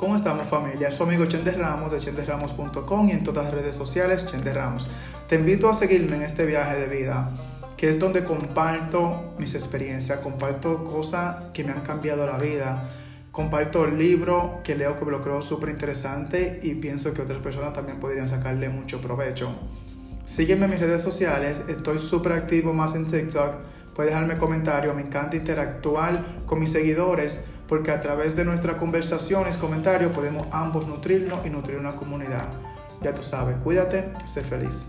¿Cómo estamos familia? Su amigo Chende Ramos de chenderramos.com y en todas las redes sociales Chende Ramos. Te invito a seguirme en este viaje de vida, que es donde comparto mis experiencias, comparto cosas que me han cambiado la vida, comparto libros que leo que lo creo súper interesante y pienso que otras personas también podrían sacarle mucho provecho. Sígueme en mis redes sociales, estoy súper activo más en TikTok puedes dejarme comentarios, me encanta interactuar con mis seguidores porque a través de nuestras conversaciones, comentarios, podemos ambos nutrirnos y nutrir una comunidad. Ya tú sabes, cuídate, sé feliz.